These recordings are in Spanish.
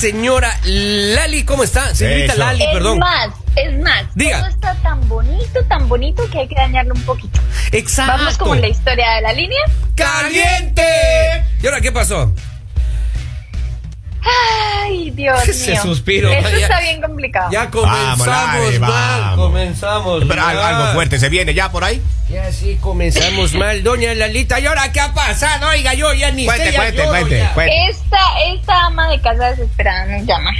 señora Lali, ¿cómo está? Señorita Eso. Lali, es perdón. más, es más. Diga. Todo está tan bonito, tan bonito que hay que dañarlo un poquito. Exacto. Vamos con la historia de la línea. ¡Caliente! ¿Y ahora qué pasó? Ay, Dios Ese mío. suspiro, Esto ya- está bien complicado. Ya comenzamos Vamos, Lali, mal, vamos. comenzamos Pero mal. algo fuerte se viene ya por ahí. Ya sí comenzamos mal, doña Lalita. ¿Y ahora qué ha pasado? Oiga, yo ya ni Cuente, sé, ya cuente, cuente, ya. cuente. Esta, esta ama de casa desesperada nos llama.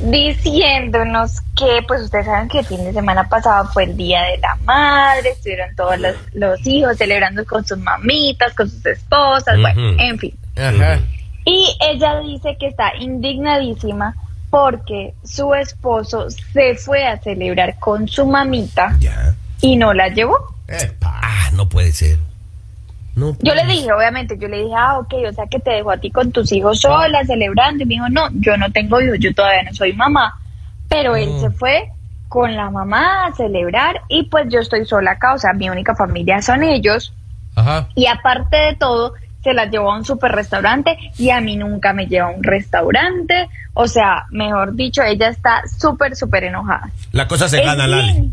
Diciéndonos que, pues ustedes saben que el fin de semana pasado fue el Día de la Madre, estuvieron todos los, los hijos celebrando con sus mamitas, con sus esposas, bueno, en fin. Ajá. Y ella dice que está indignadísima porque su esposo se fue a celebrar con su mamita Ya. y no la llevó. Epa. Ah, no puede ser. No Yo le dije, obviamente, yo le dije, ah, ok, o sea que te dejó a ti con tus hijos sola, celebrando. Y me dijo, no, yo no tengo hijos, yo todavía no soy mamá. Pero él se fue con la mamá a celebrar y pues yo estoy sola acá, o sea, mi única familia son ellos. Ajá. Y aparte de todo, se la llevó a un super restaurante y a mí nunca me lleva a un restaurante. O sea, mejor dicho, ella está súper, súper enojada. La cosa se gana. Lali.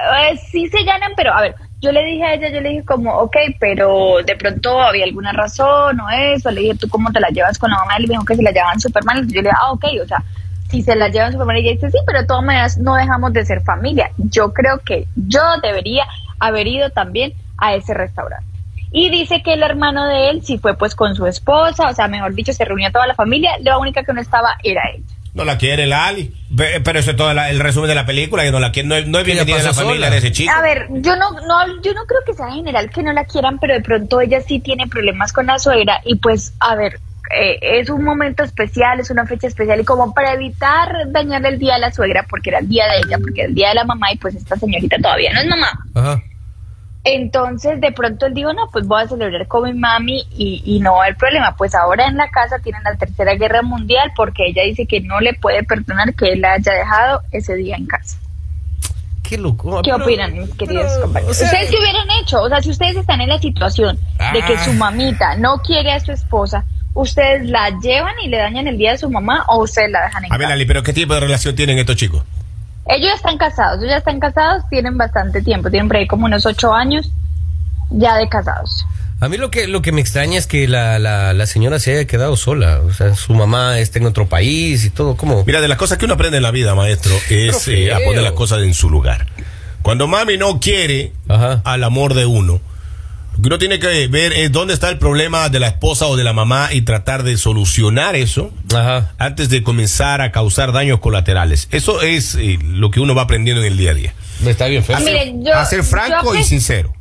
Eh, sí se ganan, pero a ver, yo le dije a ella, yo le dije como, ok, pero de pronto había alguna razón o eso. Le dije, ¿tú cómo te la llevas con la mamá? Él me dijo que se la llevaban súper mal. Yo le dije, ah, ok, o sea, si se la llevan súper mal. Y ella dice, sí, pero de todas maneras no dejamos de ser familia. Yo creo que yo debería haber ido también a ese restaurante. Y dice que el hermano de él sí fue pues con su esposa, o sea, mejor dicho, se reunió toda la familia. La única que no estaba era ella. No la quiere Lali. Pero eso es todo la- el resumen de la película, que no la quiere. No, no es Ella bienvenida en la familia sola. de ese chico. A ver, yo no, no, yo no creo que sea general que no la quieran, pero de pronto ella sí tiene problemas con la suegra y pues, a ver, eh, es un momento especial, es una fecha especial y como para evitar dañarle el día a la suegra, porque era el día de ella, porque era el día de la mamá y pues esta señorita todavía no es mamá. Ajá. Entonces de pronto él dijo, no, pues voy a celebrar con mi mami y, y no hay problema. Pues ahora en la casa tienen la tercera guerra mundial porque ella dice que no le puede perdonar que él la haya dejado ese día en casa. Qué loco. ¿Qué opinan, mis queridos pero, compañeros? o sea, ¿Ustedes qué hubieran hecho? O sea, si ustedes están en la situación de que Ah. su mamita no quiere a su esposa, ¿ustedes la llevan y le dañan el día de su mamá o ustedes la dejan en A ver, casa? Lali, pero ¿qué tipo de relación tienen estos chicos? Ellos ya están casados, ellos ya están casados, tienen bastante tiempo, tienen por ahí como unos ocho años ya de casados. A mí lo que lo que me extraña es que la, la, la señora se haya quedado sola. O sea, su mamá está en otro país y todo. ¿Cómo? Mira, de las cosas que uno aprende en la vida, maestro, es eh, a poner las cosas en su lugar. Cuando mami no quiere Ajá. al amor de uno, que uno tiene que ver es dónde está el problema de la esposa o de la mamá y tratar de solucionar eso Ajá. antes de comenzar a causar daños colaterales. Eso es eh, lo que uno va aprendiendo en el día a día. Está bien feo. Ah, yo- a ser franco y sincero.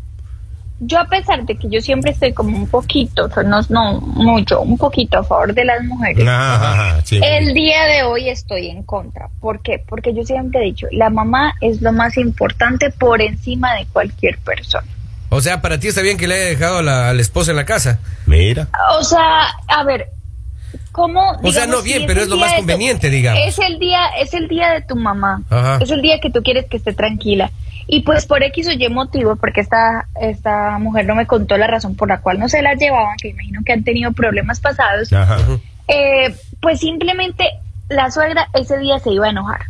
Yo a pesar de que yo siempre estoy como un poquito, o sea, no, no mucho, un poquito a favor de las mujeres. Ajá, ajá, sí. El día de hoy estoy en contra. ¿Por qué? Porque yo siempre he dicho, la mamá es lo más importante por encima de cualquier persona. O sea, para ti está bien que le haya dejado a la, a la esposa en la casa. Mira. O sea, a ver, ¿cómo? O sea, no si bien, pero es lo más tu- conveniente, digamos. Es el día, es el día de tu mamá. Ajá. Es el día que tú quieres que esté tranquila. Y pues por X o Y motivo, porque esta, esta mujer no me contó la razón por la cual no se la llevaban, que imagino que han tenido problemas pasados, Ajá. eh, pues simplemente la suegra ese día se iba a enojar.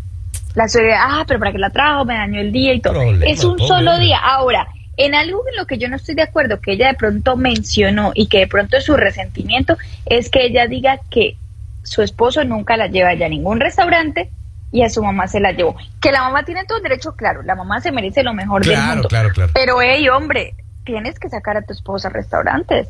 La suegra, ah, pero para qué la trajo, me dañó el día y todo. Problema, es un pobre. solo día. Ahora, en algo en lo que yo no estoy de acuerdo, que ella de pronto mencionó y que de pronto es su resentimiento, es que ella diga que su esposo nunca la lleva ya a ningún restaurante y a su mamá se la llevó. Que la mamá tiene todo el derecho, claro, la mamá se merece lo mejor del Claro, mundo. claro, claro. Pero, hey, hombre, tienes que sacar a tu esposa a restaurantes.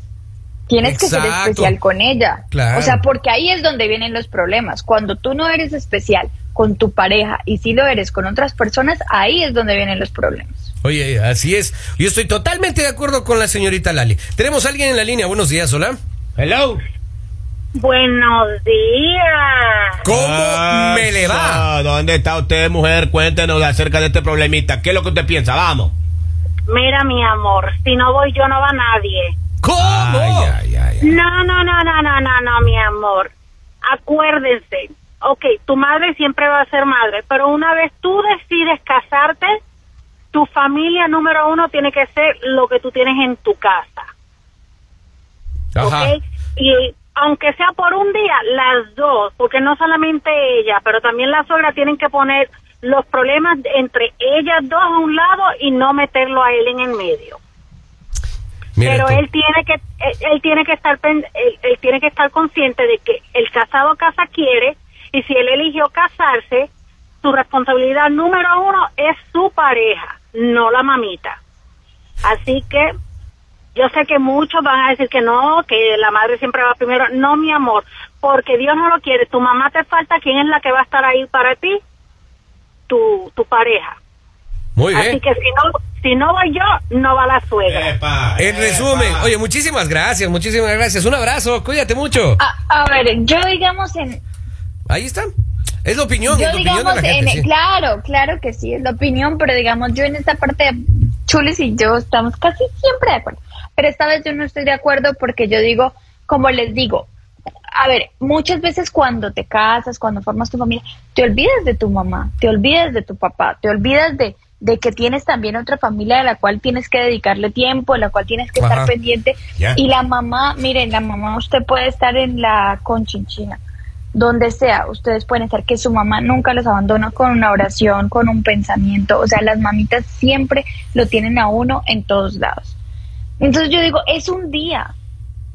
Tienes que ser especial con ella. Claro. O sea, porque ahí es donde vienen los problemas. Cuando tú no eres especial con tu pareja y si lo eres con otras personas, ahí es donde vienen los problemas. Oye, así es. Yo estoy totalmente de acuerdo con la señorita Lali. Tenemos a alguien en la línea. Buenos días, hola. Hello. Buenos días. ¿Cómo Ah, me le va? ¿Dónde está usted, mujer? Cuéntenos acerca de este problemita. ¿Qué es lo que usted piensa? Vamos. Mira, mi amor, si no voy yo, no va nadie. ¿Cómo? Ay, ay, ay, ay. No, no, no, no, no, no, no, mi amor. Acuérdense. Ok, tu madre siempre va a ser madre, pero una vez tú decides casarte, tu familia número uno tiene que ser lo que tú tienes en tu casa. Y aunque sea por un día, las dos, porque no solamente ella, pero también la suegra tienen que poner los problemas entre ellas dos a un lado y no meterlo a él en el medio. Mira pero tú. él tiene que él, él tiene que estar él tiene que estar consciente de que el casado casa quiere y si él eligió casarse, su responsabilidad número uno es su pareja, no la mamita. Así que yo sé que muchos van a decir que no, que la madre siempre va primero. No, mi amor, porque Dios no lo quiere. Tu mamá te falta, ¿quién es la que va a estar ahí para ti? Tu, tu pareja. Muy bien. Así que si no, si no voy yo, no va la suegra. Epa, En epa. resumen, oye, muchísimas gracias, muchísimas gracias. Un abrazo, cuídate mucho. A, a ver, yo digamos en, Ahí está. Es la opinión, yo es la opinión de digamos la gente. en, sí. claro, claro que sí, es la opinión, pero digamos yo en esta parte, Chulis y yo estamos casi siempre de acuerdo. Pero esta vez yo no estoy de acuerdo porque yo digo, como les digo, a ver, muchas veces cuando te casas, cuando formas tu familia, te olvidas de tu mamá, te olvidas de tu papá, te olvidas de, de que tienes también otra familia a la cual tienes que dedicarle tiempo, a la cual tienes que Ajá. estar pendiente. Y la mamá, miren, la mamá usted puede estar en la conchinchina, donde sea, ustedes pueden estar que su mamá nunca los abandona con una oración, con un pensamiento, o sea, las mamitas siempre lo tienen a uno en todos lados. Entonces yo digo, es un día.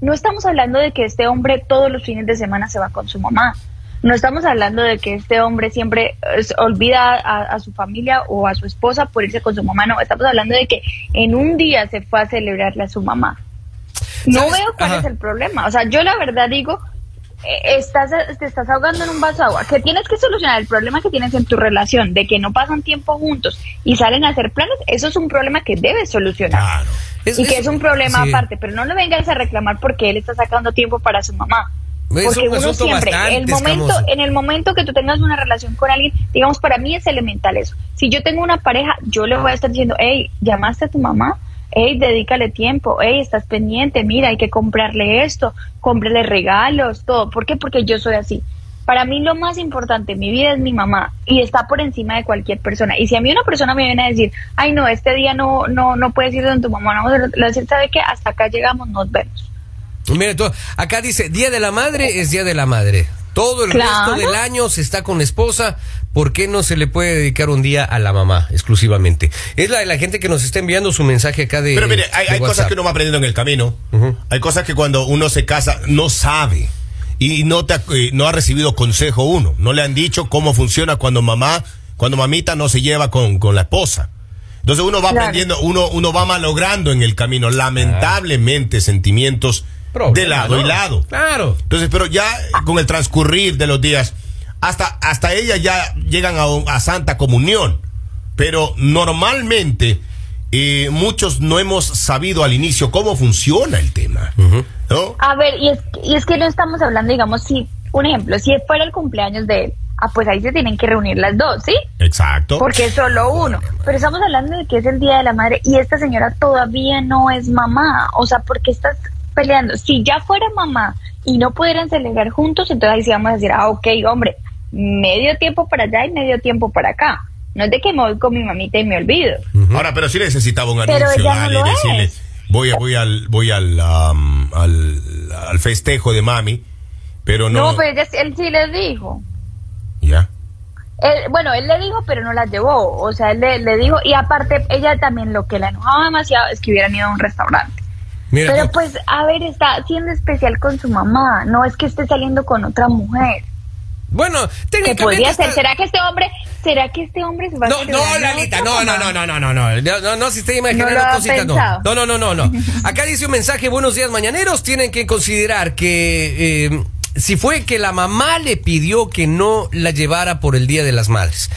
No estamos hablando de que este hombre todos los fines de semana se va con su mamá. No estamos hablando de que este hombre siempre eh, olvida a, a su familia o a su esposa por irse con su mamá. No, estamos hablando de que en un día se fue a celebrarle a su mamá. No ¿Sabes? veo cuál Ajá. es el problema. O sea, yo la verdad digo, estás, te estás ahogando en un vaso de agua, que tienes que solucionar el problema que tienes en tu relación, de que no pasan tiempo juntos y salen a hacer planes, eso es un problema que debes solucionar. Claro. Es- y que es- un problema sí. aparte, pero no le vengas a reclamar porque él está sacando tiempo para su mamá. Es Porque un uno siempre, el momento, escamoso. en el momento que tú tengas una relación con alguien, digamos, para mí es elemental eso. Si yo tengo una pareja, yo le voy a estar diciendo, hey, llamaste a tu mamá, hey, dedícale tiempo, hey, estás pendiente, mira, hay que comprarle esto, cómprale regalos, todo. ¿Por qué? Porque yo soy así. Para mí lo más importante en mi vida es mi mamá y está por encima de cualquier persona. Y si a mí una persona me viene a decir, ay no, este día no no no puedes ir donde tu mamá, no, le voy a decir, ¿sabe? Hasta acá llegamos, nos vemos. Mire, tú, acá dice, Día de la Madre es Día de la Madre. Todo el Claro. resto del año se está con la esposa. ¿Por qué no se le puede dedicar un día a la mamá exclusivamente? Es la de la gente que nos está enviando su mensaje acá de. Pero mire, hay, cosas que uno va aprendiendo en el camino. Hay cosas que cuando uno se casa no sabe y no te ha- eh, no ha recibido consejo uno. No le han dicho cómo funciona cuando mamá, cuando mamita no se lleva con, con la esposa. Entonces uno va Claro. aprendiendo, uno, uno va malogrando en el camino, lamentablemente, sentimientos Problema, de lado ¿no? y lado. Claro. Entonces, pero ya con el transcurrir de los días, hasta, hasta ellas ya llegan a, un- a Santa Comunión. Pero normalmente eh, muchos no hemos sabido al inicio cómo funciona el tema. ¿no? A ver, y es, y es que no estamos hablando, digamos, si, un ejemplo, si fuera el cumpleaños de él, ah, pues ahí se tienen que reunir las dos, ¿sí? Exacto. Porque es solo uno. Pero estamos hablando de que es el Día de la Madre y esta señora todavía no es mamá. O sea, ¿por qué estás peleando? Si ya fuera mamá y no pudieran celebrar juntos, entonces ahí sí vamos a decir, ah, ok, hombre, medio tiempo para allá y medio tiempo para acá. No es de que me voy con mi mamita y me olvido. Ahora, pero sí necesitaba un Pero anuncio, ella no decirle, es. voy, a- voy al, voy al, am, al, al festejo de mami, pero no. No, pero ella- él sí les dijo. Ya. Él- bueno, él le dijo, pero no la llevó. O sea, él le, le dijo, y aparte, ella también lo que la enojaba demasiado es que hubieran ido a un restaurante. Mira, Pero pues, a ver, está siendo especial con su mamá. No es que esté saliendo con otra mujer. bueno, Que técnicamente. podría ser. ¿Será que este hombre, será que este hombre se va a No, celebrar no, la Lalita, no, no, no, no, no, no, no, no, no, no, si esté imaginando No cositas, no. No, no, no, no, no. Acá dice un mensaje, buenos días mañaneros, tienen que considerar que eh, si fue que la mamá le pidió que no la llevara por el Día de las Madres.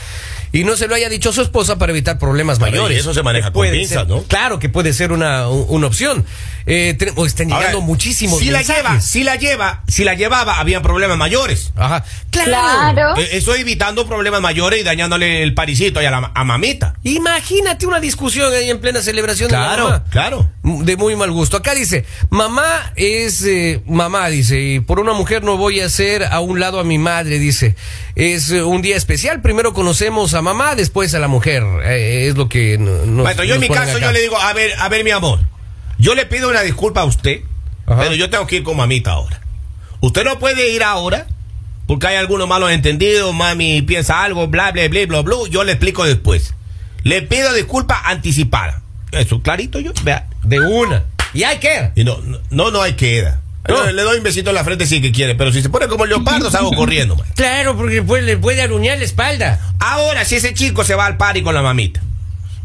Y no se lo haya dicho a su esposa para evitar problemas Claro, y mayores. eso se maneja con pinzas, ser- ¿no? Claro que puede ser una, un- una opción. Eh, ten- o están llegando Ahora, muchísimos si la lleva, si la lleva, si la llevaba, había problemas mayores. Ajá. Claro. Claro. Eh, Eso evitando problemas mayores y dañándole el parisito a, la, a mamita. Imagínate una discusión ahí en plena celebración de la Claro, mamá. claro. De muy mal gusto. Acá dice, mamá es eh, mamá, dice, y por una mujer no voy a hacer a un lado a mi madre, dice. Es eh, un día especial, primero conocemos a mamá, después a la mujer. Eh, es lo que no- nos, Maestro, yo en mi caso acá. yo le digo, a ver, a ver mi amor, yo le pido una disculpa a usted, Ajá. pero yo tengo que ir con mamita ahora. Usted no puede ir ahora porque hay algunos malos entendidos, mami piensa algo, bla, bla, bla, bla, bla. Yo le explico después. Le pido disculpas anticipadas. Eso, clarito yo. Vea. De una. Y hay que. Y no, no, no hay queda. No. Le doy un besito en la frente si que quiere, pero si se pone como el leopardo, salgo corriendo. man. Claro, porque después le puede aruñar la espalda. Ahora, si ese chico se va al party con la mamita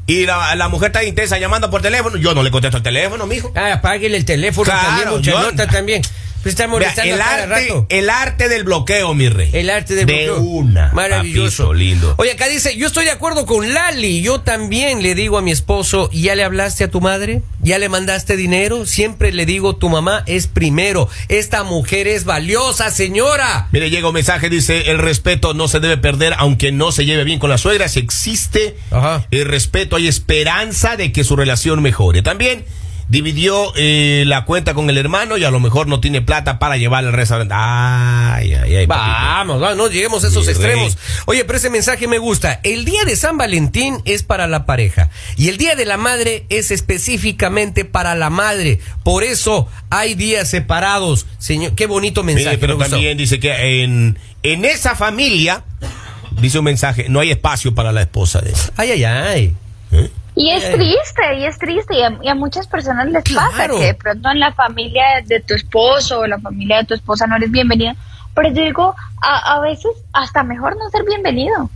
y la, la mujer está intensa llamando por teléfono, yo no le contesto el teléfono, mijo. Ah, apáguele el teléfono Claro, también, mucha yo- nota también. Pues Vea, el, cada arte, rato. el arte del bloqueo, mi rey. El arte de, De bloqueo. una, Maravilloso. papito lindo. Oye, acá dice, yo estoy de acuerdo con Lali. Yo también le digo a mi esposo, ¿ya le hablaste a tu madre? ¿Ya le mandaste dinero? Siempre le digo, tu mamá es primero. Esta mujer es valiosa, señora. Mire, llega un mensaje, dice, el respeto no se debe perder aunque no se lleve bien con la suegra. Si existe Ajá. el respeto, hay esperanza de que su relación mejore. También dividió eh, la cuenta con el hermano y a lo mejor no tiene plata para llevar al restaurante. Ay, ay, ay. Vamos, vamos, no lleguemos a esos extremos. Oye, pero ese mensaje me gusta. El día de San Valentín es para la pareja y el día de la madre es específicamente para la madre. Por eso hay días separados. Señor, qué bonito mensaje. Mire, pero me también dice que en, en esa familia, dice un mensaje, no hay espacio para la esposa de él. Ay, ay, ay. ¿Eh? Y es Ay. triste, y es triste, y a, y a muchas personas les pasa que de pronto en la familia de tu esposo o la familia de tu esposa no eres bienvenido. Pero yo digo, a, a veces hasta mejor no ser bienvenido.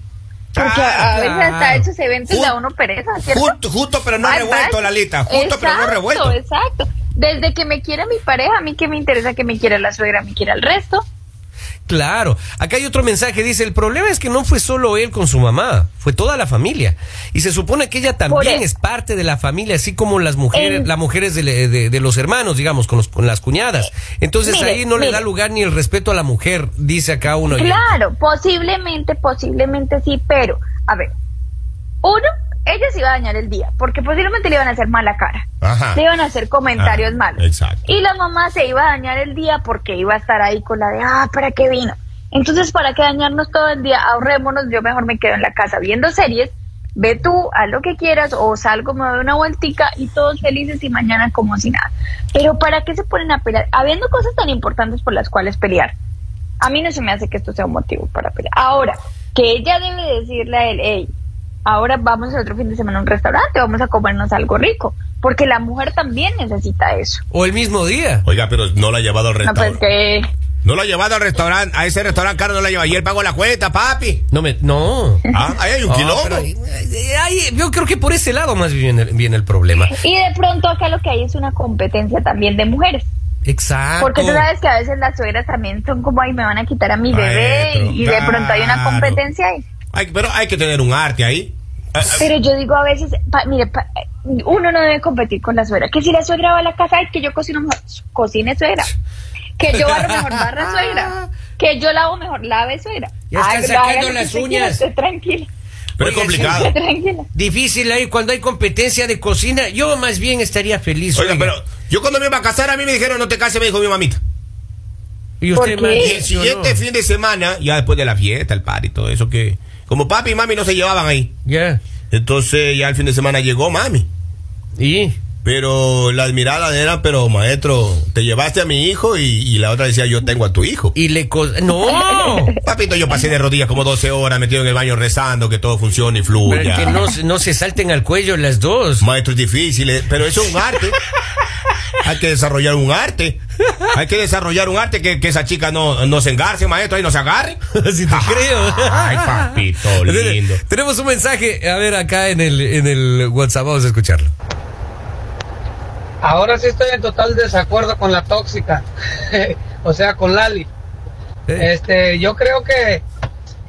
Porque a, a veces hasta esos eventos da uno pereza, ¿cierto? Justo, justo, pero no revuelto. Lalita. Justo, pero no revuelto. Exacto. Desde que me quiera mi pareja, a mí que me interesa que me quiera la suegra, me quiera el resto. Claro. Acá hay otro mensaje. Dice, el problema es que no fue solo él con su mamá, fue toda la familia. Y se supone que ella también eso. es parte de la familia, así como las mujeres, En- las mujeres de, le- de- de los hermanos, digamos, con, los- con las cuñadas. Entonces Mire, ahí no le da lugar ni el respeto a la mujer, dice acá uno. Claro, posiblemente, posiblemente sí, pero, a ver, uno, ella se iba a dañar el día, porque posiblemente le iban a hacer mala cara. Ajá. Le iban a hacer comentarios Ajá, malos. exacto. Y la mamá se iba a dañar el día porque iba a estar ahí con la de, ah, ¿para qué vino? Entonces, ¿para qué dañarnos todo el día? Ahorrémonos, yo mejor me quedo en la casa viendo series, ve tú, haz lo que quieras, o salgo, me doy una vueltica y todos felices y mañana como si nada. Pero ¿para qué se ponen a pelear? Habiendo cosas tan importantes por las cuales pelear. A mí no se me hace que esto sea un motivo para pelear. Ahora, que ella debe decirle a él, hey, ahora vamos el otro fin de semana a un restaurante, vamos a comernos algo rico, porque la mujer también necesita eso. O el mismo día. Oiga, pero no la ha llevado al No, pues restaurante. que... No la ha llevado al restaurante, a ese restaurante caro no la lleva. Ayer pagó la cuenta, papi. No me, no. Ah, ahí hay un No, quilombo. ahí- yo creo que por ese lado más viene el, viene el problema. Y de pronto acá lo que hay es una competencia también de mujeres. Exacto. Porque tú sabes que a veces las suegras también son como, ay, me van a quitar a mi bebé Maestro, y, y de pronto hay una competencia ahí. Hay- pero hay que tener un arte ahí. Pero yo digo a veces, pa- mire, pa- uno no debe competir con la suegra. Que si la suegra va a la casa, ay, que yo cocino mejor, cocine suegra. Que yo barro mejor, barra suegra. Que yo lavo mejor, lave suegra. Ya están Ay, sacando las quiera, uñas. tranquila. pero es complicado. tranquila. Difícil ahí cuando hay competencia de cocina. Yo más bien estaría feliz. Oiga, oiga. pero yo cuando me iba a casar, a mí me dijeron, no te cases, me dijo mi mamita. ¿Y ¿Por usted qué? más Y el no? siguiente fin de semana, ya después de la fiesta, el party y todo eso, que como papi y mami no se llevaban ahí. Ya. Entonces ya el fin de semana llegó mami. ¿Y? Pero las miradas eran, pero maestro, te llevaste a mi hijo y, y la otra decía, yo tengo a tu hijo. Y le... co- ¡No! Papito, yo pasé de rodillas como 12 horas metido en el baño rezando que todo funcione y Pero fluya. que no, se- no se salten al cuello las dos. Maestro, es difícil, eh, pero eso es un arte. Hay que desarrollar un arte. Hay que desarrollar un arte que, que esa chica no, no se engarce, maestro, ahí no se agarre. Así te creo. Ay, papito lindo. Tenemos un mensaje, a ver, acá en el, en el WhatsApp, vamos a escucharlo. Ahora sí estoy en total desacuerdo con la tóxica, o sea, con Lali. Eh, Este, yo creo que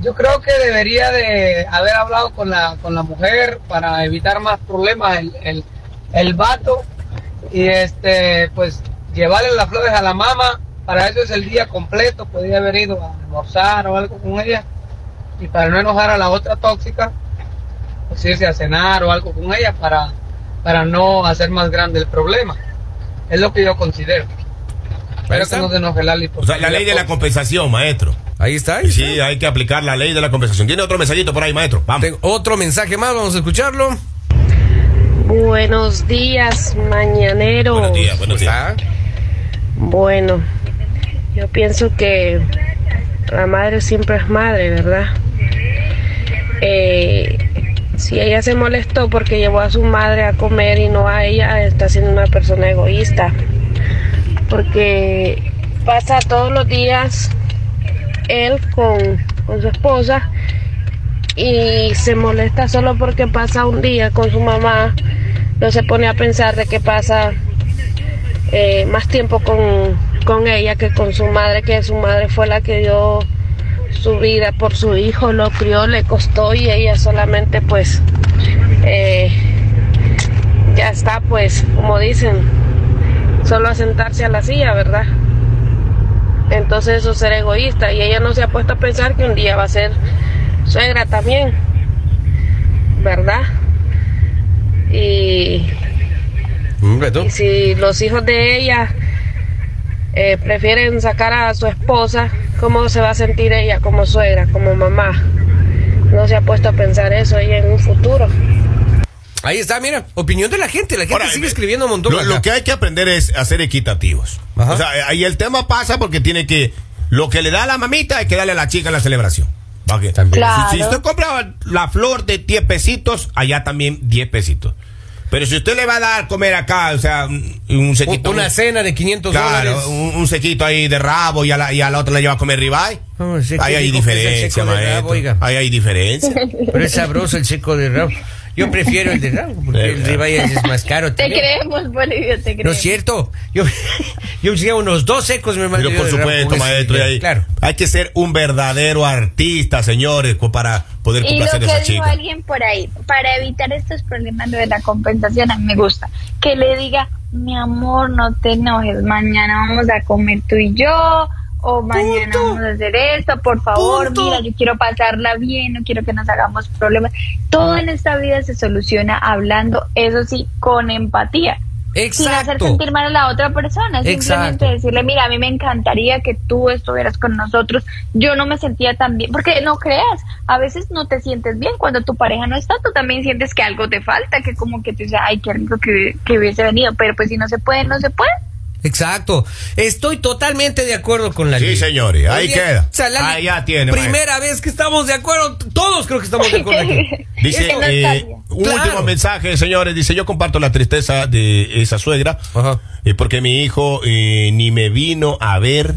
yo creo que debería de haber hablado con la con la mujer para evitar más problemas el, el, el vato y este pues llevarle las flores a la mamá, para eso es el día completo, podría haber ido a almorzar o algo con ella y para no enojar a la otra tóxica, pues irse a cenar o algo con ella para para no hacer más grande el problema. Es lo que yo considero. Está. que no se enoje Lali. O sea, la ley de la compensación, maestro. Ahí está. ahí Sí, está. hay que aplicar la ley de la compensación. Tiene otro mensajito por ahí, maestro. Vamos. Tengo otro mensaje más, vamos a escucharlo. Buenos días, mañaneros. Buenos días, buenos días. Bueno, Yo pienso que la madre siempre es madre, ¿verdad? Eh, si ella se molestó porque llevó a su madre a comer y no a ella, está siendo una persona egoísta. Porque pasa todos los días él con, con su esposa y se molesta solo porque pasa un día con su mamá. No se pone a pensar de que pasa eh, más tiempo con, con ella que con su madre, que su madre fue la que dio su vida por su hijo, lo crió, le costó y ella solamente pues eh, ya está pues, como dicen, solo a sentarse a la silla, ¿verdad? Entonces eso es ser egoísta y ella no se ha puesto a pensar que un día va a ser suegra también, ¿verdad? Y, tú. y si los hijos de ella eh, prefieren sacar a su esposa, ¿cómo se va a sentir ella como suegra, como mamá? No se ha puesto a pensar eso ella en un futuro. Ahí está, mira, opinión de la gente. La gente Ahora, sigue eh, escribiendo un montón. Lo, lo que hay que aprender es a ser equitativos. Ajá. O sea, eh, ahí el tema pasa porque tiene que. Lo que le da a la mamita hay que darle a la chica en la celebración. Claro. Si, si usted compra la flor de 10 pesitos, allá también 10 pesitos. Pero si usted le va a dar comer acá, o sea, un, un sequito. Una un- cena de 500 Claro, dólares. un, un sequito ahí de rabo y a la, y a la otra le lleva a comer ribeye. Oh, ahí hay diferencia, rabo. Ahí hay diferencia. Pero es sabroso el seco de rabo. Yo prefiero el de rabo, porque el ribeye es más caro Te también. creemos, Bolivia, te creemos. No es cierto. Yo, yo hacía unos dos secos, mi hermano. Pero yo por supuesto, maestro, y ahí Claro. hay que ser un verdadero artista, señores, para poder Y lo complacer a que esa dijo chica. alguien por ahí, para evitar estos problemas de la compensación, a mí me gusta. Que le diga, mi amor, no te enojes, mañana vamos a comer tú y yo, o mañana Punto. vamos a hacer esto, por favor, Punto. mira, yo quiero pasarla bien, no quiero que nos hagamos problemas. Todo en esta vida se soluciona hablando, eso sí, con empatía. Sin hacer Exacto. sentir mal a la otra persona, simplemente Exacto. decirle, mira, a mí me encantaría que tú estuvieras con nosotros, yo no me sentía tan bien, porque no creas, a veces no te sientes bien, cuando tu pareja no está, tú también sientes que algo te falta, que como que tú dices, ay, qué rico que, que hubiese venido, pero pues si no se puede, no se puede. Exacto. Estoy totalmente de acuerdo con la Sí, señores, ahí Oye, queda. o sea, Lali, Ahí ya tiene, Primera vez que estamos de acuerdo. Todos creo que estamos de acuerdo aquí. Dice, eh, un Claro. último mensaje, señores. Dice, yo comparto la tristeza de esa suegra, Ajá. eh, porque mi hijo eh, ni me vino a ver,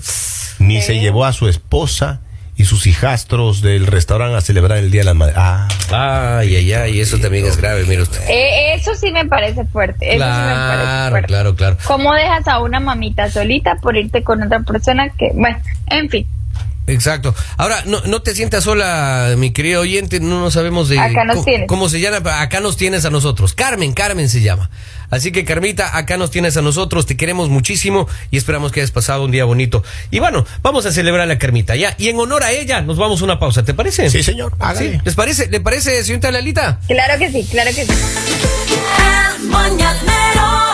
ni se llevó a su esposa y sus hijastros del restaurante a celebrar el Día de la Madre. Ah, Ay, ay, ay, eso también es grave, mire usted. Eh, eso sí me parece fuerte, eso sí me parece Claro, fuerte. claro, claro. ¿Cómo dejas a una mamita solita por irte con otra persona que, bueno, en fin, Exacto. Ahora, no, no te sientas sola, mi querido oyente, no, no sabemos de Acá nos cómo, tienes. cómo se llama, acá nos tienes a nosotros. Carmen, Carmen se llama. Así que Carmita, acá nos tienes a nosotros, te queremos muchísimo y esperamos que hayas pasado un día bonito. Y bueno, vamos a celebrar a la Carmita, ya. Y en honor a ella, nos vamos a una pausa, ¿te parece? sí, señor. hágale. ¿Sí? ¿Les parece? ¿Le parece, señorita Lalita? claro que sí, claro que sí. El mañanero